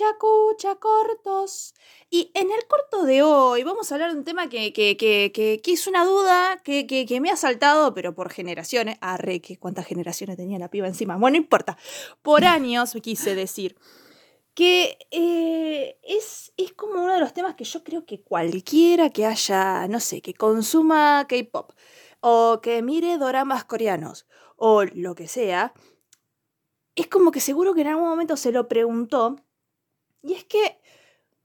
escucha, cortos. Y en el corto de hoy vamos a hablar de un tema que, que, que, que, es una duda que, que, me ha saltado, pero por generaciones. Arre, que cuántas generaciones tenía la piba encima. Bueno, no importa. Por años quise decir que eh, es, es como uno de los temas que yo creo que cualquiera que haya, no sé, que consuma K-pop o que mire doramas coreanos o lo que sea, es como que seguro que en algún momento se lo preguntó. Y es que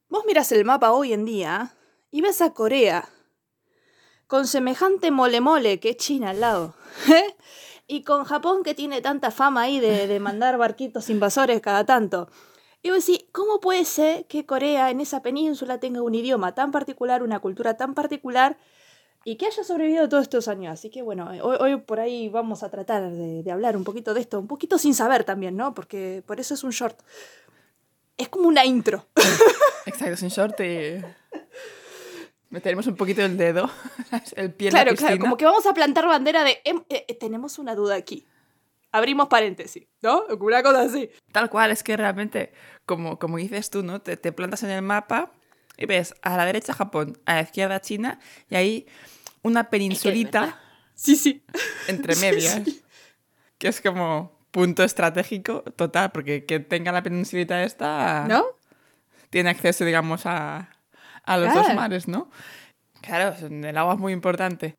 vos miras el mapa hoy en día y ves a Corea con semejante mole mole que es China al lado. ¿eh? Y con Japón que tiene tanta fama ahí de, de mandar barquitos invasores cada tanto. Y vos decís, ¿cómo puede ser que Corea en esa península tenga un idioma tan particular, una cultura tan particular y que haya sobrevivido todos estos años? Así que bueno, hoy, por ahí vamos a tratar de, hablar un poquito de esto, un poquito sin saber también, ¿no? Porque por eso es un short. Es como una intro. Exacto, es un short y meteremos un poquito el dedo, el pie Claro, claro, como que vamos a plantar bandera de, em, eh, eh, tenemos una duda aquí abrimos paréntesis, ¿no? Una cosa así. Tal cual, es que realmente, como, como dices tú, ¿no? Te, te plantas en el mapa y ves a la derecha Japón, a la izquierda China, y ahí una peninsulita. sí, sí. Entre medias. Que es como punto estratégico total, porque quien tenga la peninsulita esta. ¿No? Tiene acceso, digamos, a, a los dos mares, ¿no? Claro, el agua es muy importante.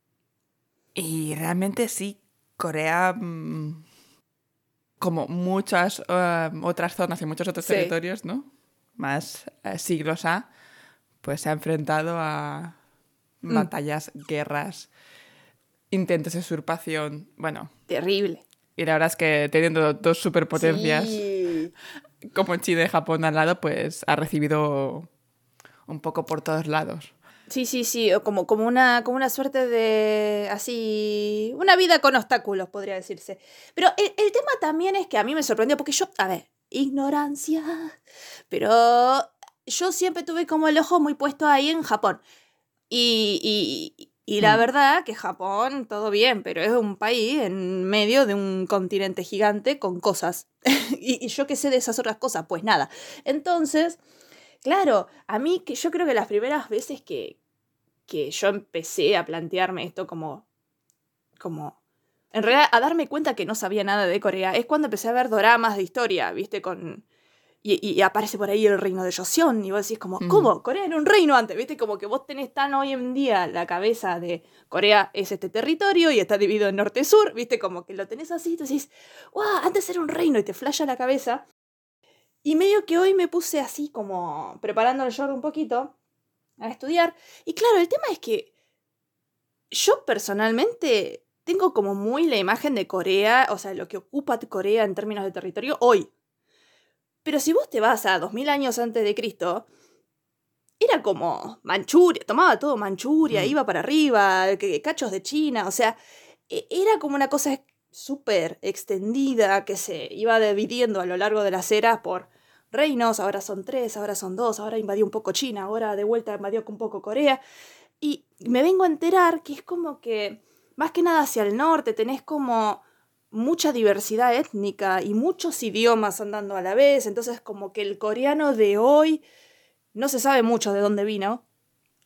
Y realmente sí, Corea mm, como muchas eh, otras zonas y muchos otros territorios, ¿no? Más eh, siglos A, pues se ha enfrentado a mm. batallas, guerras, intentos de usurpación, bueno. Terrible. Y la verdad es que teniendo dos superpotencias como China y Japón al lado, pues ha recibido un poco por todos lados. Sí, sí, sí, como, como, una, como una suerte de, así, una vida con obstáculos, podría decirse. Pero el, tema también es que a mí me sorprendió, porque yo, a ver, ignorancia, pero yo siempre tuve como el ojo muy puesto ahí en Japón. Y, y, y la mm. verdad que Japón, todo bien, pero es un país en medio de un continente gigante con cosas. y, y yo qué sé de esas otras cosas, pues nada. Entonces... Claro, a mí que yo creo que las primeras veces que, que yo empecé a plantearme esto como, como, en realidad a darme cuenta que no sabía nada de Corea, es cuando empecé a ver doramas de historia, viste, con... Y, aparece por ahí el reino de Joseon y vos decís como, ¿cómo? Corea era un reino antes, viste, como que vos tenés tan hoy en día la cabeza de Corea es este territorio y está dividido en norte-sur, viste, como que lo tenés así, y te decís, ¡wow! Antes era un reino y te flasha la cabeza. Y medio que hoy me puse así como preparando el short un poquito a estudiar. Y claro, el tema es que yo personalmente tengo como muy la imagen de Corea, o sea, lo que ocupa Corea en términos de territorio hoy. Pero si vos te vas a 2000 años antes de Cristo, era como Manchuria, tomaba todo Manchuria, mm. iba para arriba, cachos de China, o sea, e, era como una cosa súper extendida que se iba dividiendo a lo largo de las eras por reinos, ahora son tres, ahora son dos, ahora invadió un poco China, ahora de vuelta invadió un poco Corea. Y me vengo a enterar que es como que, más que nada hacia el norte, tenés como mucha diversidad étnica y muchos idiomas andando a la vez, entonces como que el coreano de hoy no se sabe mucho de dónde vino.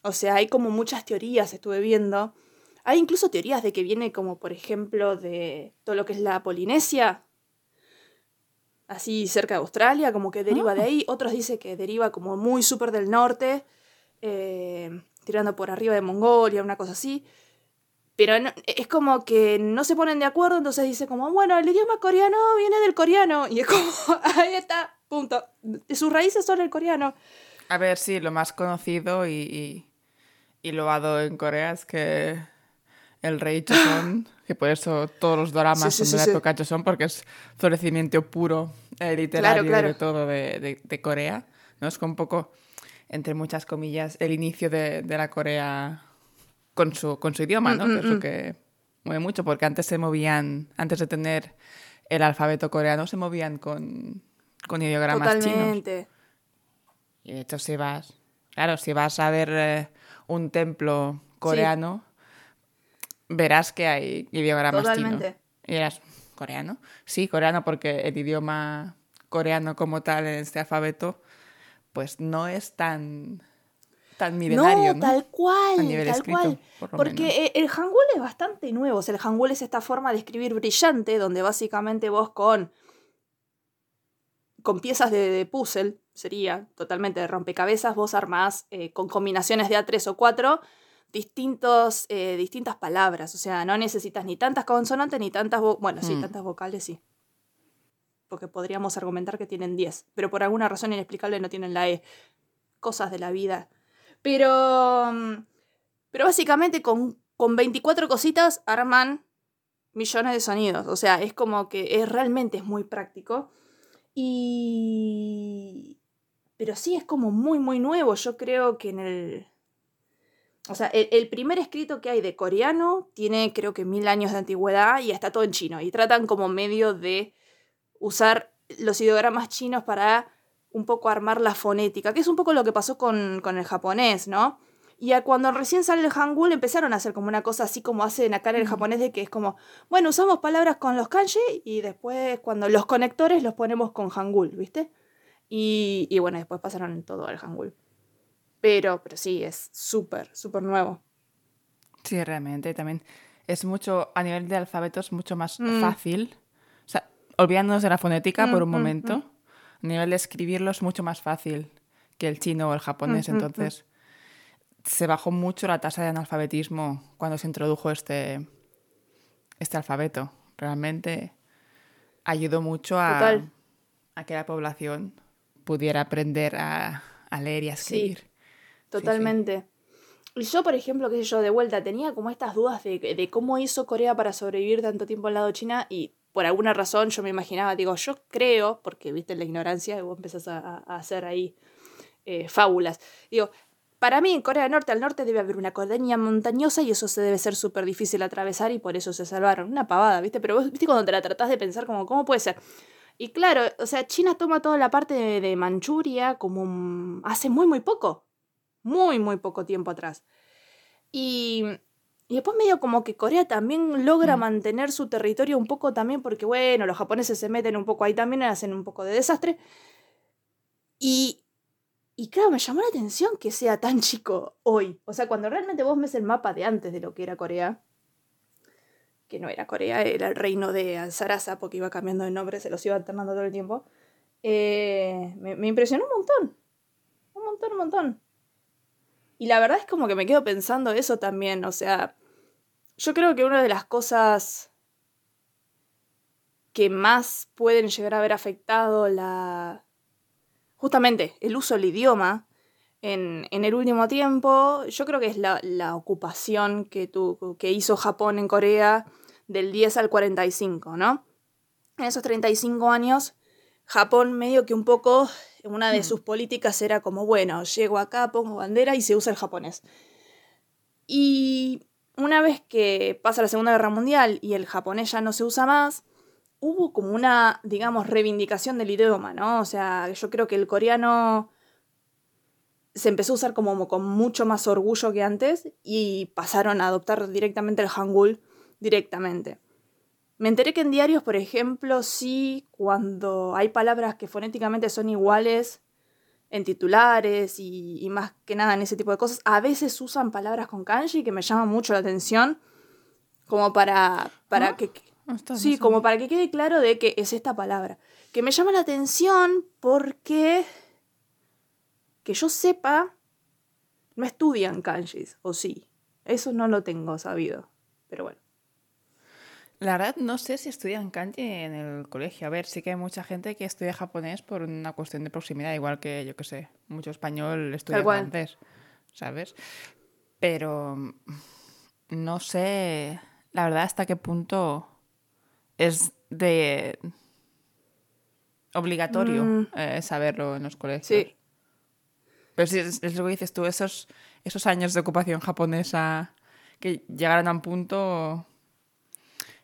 O sea, hay como muchas teorías, estuve viendo. Hay incluso teorías de que viene como, por ejemplo, de todo lo que es la Polinesia, así cerca de Australia, como que deriva de ah. ahí. Otros dicen que deriva como muy súper del norte, eh, tirando por arriba de Mongolia, una cosa así. Pero es como que no se ponen de acuerdo, entonces dice como, bueno, el idioma coreano viene del coreano. Y es como, ahí está, punto. Sus raíces son el coreano. A ver, sí, lo más conocido y, y, y loado en Corea es que el rey Joseon, que por eso todos los dramas son de la época Joseon, porque es florecimiento puro eh, literario de todo de, de, Corea. ¿no? Es como un poco, entre muchas comillas, el inicio de, de la Corea con su, con su idioma, ¿no? Mm, que mm, mm. que mueve mucho, porque antes se movían, antes de tener el alfabeto coreano, se movían con, con ideogramas Totalmente. Y de hecho, si vas, claro, si vas a ver eh, un templo coreano verás que hay idiomas Totalmente. Y eras coreano. Sí, coreano porque el idioma coreano como tal en este alfabeto pues no es tan, tan milenario, ¿no? tal cual, tal cual. Porque el Hangul es bastante nuevo. O sea, el Hangul es esta forma de escribir brillante, donde básicamente vos con, con piezas de, puzzle, sería totalmente de rompecabezas, vos armás eh, con combinaciones de A3 o 4 distintos, eh, distintas palabras. O sea, no necesitas ni tantas consonantes ni tantas... Bueno, sí, mm. tantas vocales sí. Porque podríamos argumentar que tienen 10, pero por alguna razón inexplicable no tienen la E. Cosas de la vida. Pero... Mm, pero básicamente con, con 24 cositas arman millones de sonidos. O sea, es como que es, realmente es muy práctico. Y... Pero sí, es como muy, muy nuevo. Yo creo que en el o sea, el, primer escrito que hay de coreano tiene creo que mil años de antigüedad y está todo en chino. Y tratan como medio de usar los ideogramas chinos para un poco armar la fonética, que es un poco lo que pasó con, con el japonés, ¿no? Y cuando recién sale el hangul empezaron a hacer como una cosa así como hacen acá en el japonés de que es como, bueno, usamos palabras con los kanji y después cuando los conectores los ponemos con hangul, ¿viste? Y, y bueno, después pasaron todo al hangul. Pero, pero sí, es súper, súper nuevo. Sí, realmente también es mucho, a nivel de alfabetos, mucho más mm. fácil. O sea, olvidándonos de la fonética por un mm, mm, momento, a nivel de escribirlo es mucho más fácil que el chino o el japonés. Entonces, se bajó mucho la tasa de analfabetismo cuando se introdujo este, este alfabeto. Realmente ayudó mucho a, a que la población pudiera aprender a, a leer y a escribir. Totalmente. Y yo, por ejemplo, qué sé yo, de vuelta, tenía como estas dudas de, de, cómo hizo Corea para sobrevivir tanto tiempo al lado de China y por alguna razón yo me imaginaba, digo, yo creo, porque viste la ignorancia y vos empezás a, hacer ahí eh, fábulas, digo, para mí en Corea del Norte, al norte debe haber una cordillera montañosa y eso se debe ser súper difícil atravesar y por eso se salvaron. Una pavada, ¿viste? Pero vos, ¿viste cuando te la tratás de pensar como, ¿cómo puede ser? Y claro, o sea, China toma toda la parte de, de Manchuria como hace muy, muy poco muy, muy poco tiempo atrás. Y, y después medio como que Corea también logra mm. mantener su territorio un poco también porque, bueno, los japoneses se meten un poco ahí también, hacen un poco de desastre. Y, y claro, me llamó la atención que sea tan chico hoy. O sea, cuando realmente vos ves el mapa de antes de lo que era Corea, que no era Corea, era el reino de Sarasa, porque iba cambiando de nombre, se los iba alternando todo el tiempo, eh, me, me impresionó un montón. Un montón, un montón. Y la verdad es como que me quedo pensando eso también, o sea, yo creo que una de las cosas que más pueden llegar a haber afectado la... justamente el uso del idioma en, el último tiempo, yo creo que es la, la ocupación que, tu, que hizo Japón en Corea del 10 al 45, ¿no? En esos 35 años, Japón medio que un poco una de mm. sus políticas era como, bueno, llego acá, pongo bandera y se usa el japonés. Y una vez que pasa la Segunda Guerra Mundial y el japonés ya no se usa más, hubo como una, digamos, reivindicación del idioma, ¿no? O sea, yo creo que el coreano se empezó a usar como con mucho más orgullo que antes y pasaron a adoptar directamente el hangul directamente. Me enteré que en diarios, por ejemplo, sí, cuando hay palabras que fonéticamente son iguales en titulares y, más que nada en ese tipo de cosas, a veces usan palabras con kanji que me llaman mucho la atención, como para, para ah, que... sí, como para que quede claro de que es esta palabra. Que me llama la atención porque, que yo sepa, no estudian kanjis, o sí. Eso no lo tengo sabido. Pero bueno. La verdad, no sé si estudian kanji en el colegio. A ver, sí que hay mucha gente que estudia japonés por una cuestión de proximidad, igual que, yo qué sé, mucho español estudia francés, ¿sabes? Pero mm, no sé, la verdad, hasta qué punto es de obligatorio mm. eh, saberlo en los colegios. Sí. Pero si es, lo que dices tú, esos, esos años de ocupación japonesa que llegaron a un punto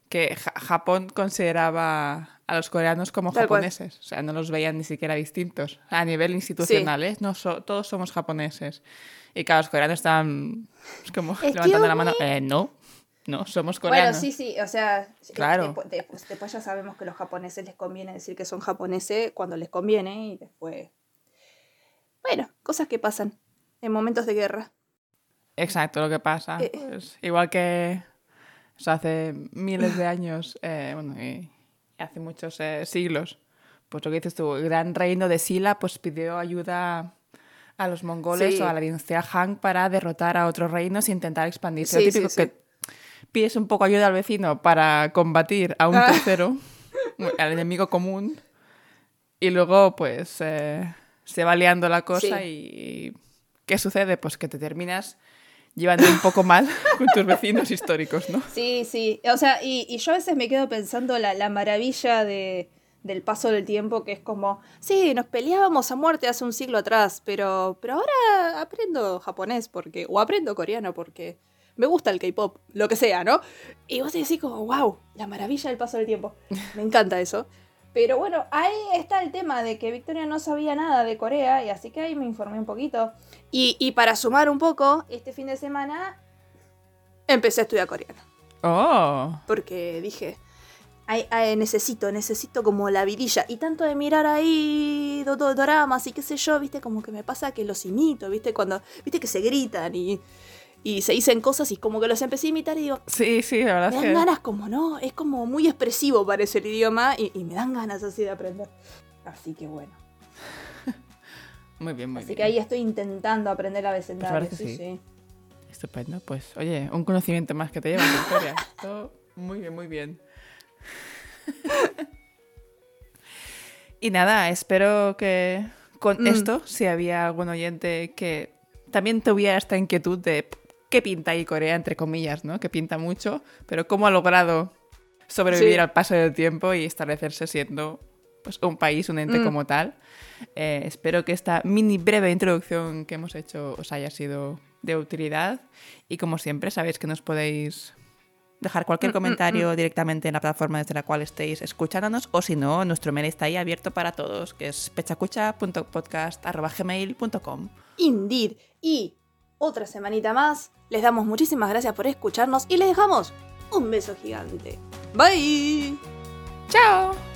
que Japón consideraba a los coreanos como japoneses, o sea, no los veían ni siquiera distintos a nivel institucional, ¿eh? no todos somos japoneses. Y claro, los coreanos estaban pues, como levantando la mano, eh, no, no, somos coreanos. Bueno, sí, sí, o sea, claro. después, después, ya sabemos que a los japoneses les conviene decir que son japoneses cuando les conviene y después... bueno, cosas que pasan en momentos de guerra. Exacto, lo que pasa. Eh, Pues, igual que eso hace miles de años, eh, bueno, y hace muchos eh, siglos, pues lo que dices tú, el gran reino de Sila pues pidió ayuda a los mongoles Sí. o a la dinastía Han para derrotar a otros reinos e intentar expandirse. Sí, lo típico sí, que pides un poco ayuda al vecino para combatir a un Ah. tercero, al enemigo común, y luego pues eh, se va liando la cosa y ¿qué sucede? Pues que te terminas llevando un poco mal con tus vecinos históricos, ¿no? Sí, sí. O sea, y, y yo a veces me quedo pensando la, la maravilla de, del paso del tiempo, que es como, sí, nos peleábamos a muerte hace un siglo atrás, pero, pero ahora aprendo japonés porque, o aprendo coreano porque me gusta el K-pop, lo que sea, ¿no? Y vos decís como, wow, la maravilla del paso del tiempo. Me encanta eso. Pero bueno, ahí está el tema de que Victoria no sabía nada de Corea y así que ahí me informé un poquito. Y, y para sumar un poco, este fin de semana empecé a estudiar coreano. Oh, Porque dije, "Ay, ay, necesito, necesito como la vidilla. Y tanto de mirar ahí do- do- doramas y qué sé yo, viste, como que me pasa que los imito, viste, cuando, viste que se gritan y, y se dicen cosas y como que los empecé a imitar y digo, sí, sí, la verdad me es dan que... ganas como, ¿no? Es como muy expresivo parece el idioma y, y me dan ganas así de aprender. Así que bueno. Muy bien, muy Así bien. que ahí estoy intentando aprender abecedario. Pues parece sí, sí. sí. Estupendo, pues oye, un conocimiento más que te lleva, Victoria. Esto, muy bien, muy bien. y nada, espero que con Mm. esto, si había algún oyente que también tuviera esta inquietud de qué pinta ahí Corea, entre comillas, ¿no? Que pinta mucho, pero cómo ha logrado sobrevivir Sí. al paso del tiempo y establecerse siendo pues, un país, un ente Mm. como tal. Eh, espero que esta mini breve introducción que hemos hecho os haya sido de utilidad y como siempre sabéis que nos podéis dejar cualquier Mm, mm, comentario directamente en la plataforma desde la cual estéis escuchándonos o si no, nuestro mail está ahí abierto para todos, que es pechacucha.podcast.gmail.com Indeed. Y otra semanita más, les damos muchísimas gracias por escucharnos y les dejamos un beso gigante. Bye. ¡Chao!